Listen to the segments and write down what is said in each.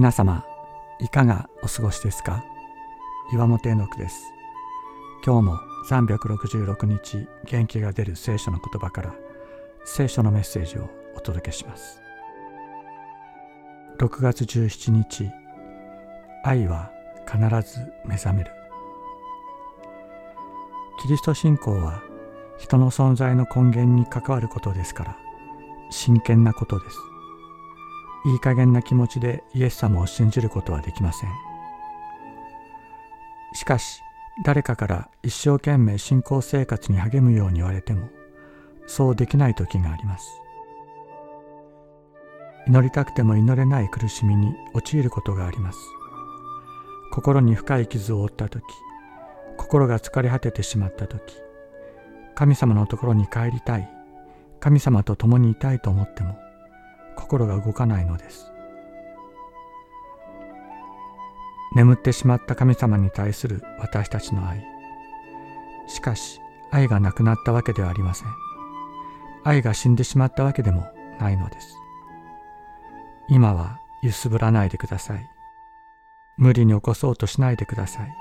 皆様いかがお過ごしですか？岩本絵の句です。今日も366日元気が出る聖書の言葉から聖書のメッセージをお届けします。6月17日愛は必ず目覚める。キリスト信仰は人の存在の根源に関わることですから真剣なことです。いい加減な気持ちでイエス様を信じることはできません。しかし誰かから一生懸命信仰生活に励むように言われてもそうできない時があります。祈りたくても祈れない苦しみに陥ることがあります。心に深い傷を負った時心が疲れ果ててしまった時神様のところに帰りたい神様と共にいたいと思っても心が動かないのです。眠ってしまった神様に対する私たちの愛。しかし愛がなくなったわけではありません。愛が死んでしまったわけでもないのです。今は揺すぶらないでください。無理に起こそうとしないでください。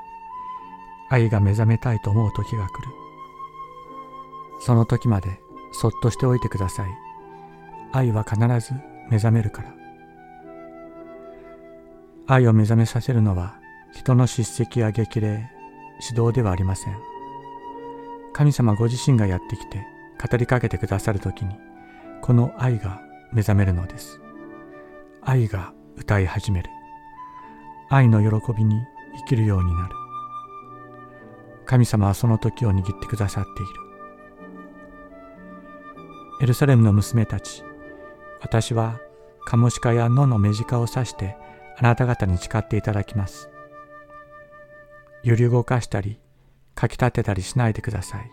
愛が目覚めたいと思う時が来る。その時までそっとしておいてください。愛は必ず目覚めるから。愛を目覚めさせるのは人の叱責や激励指導ではありません。神様ご自身がやってきて語りかけてくださる時にこの愛が目覚めるのです。愛が歌い始める。愛の喜びに生きるようになる。神様はその時を握ってくださっている。エルサレムの娘たち私はカモシカや野の目近を指してあなた方に誓っていただきます。揺り動かしたりかき立てたりしないでください。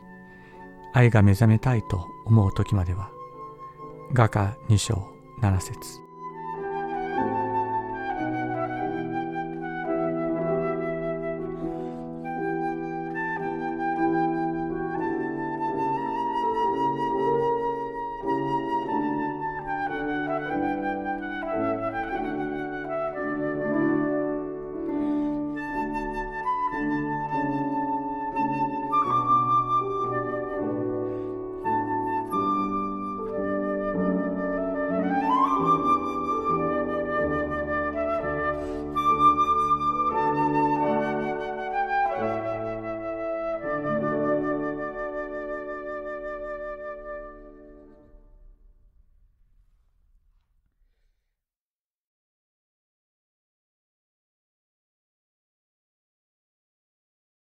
愛が目覚めたいと思う時までは画家2章7節。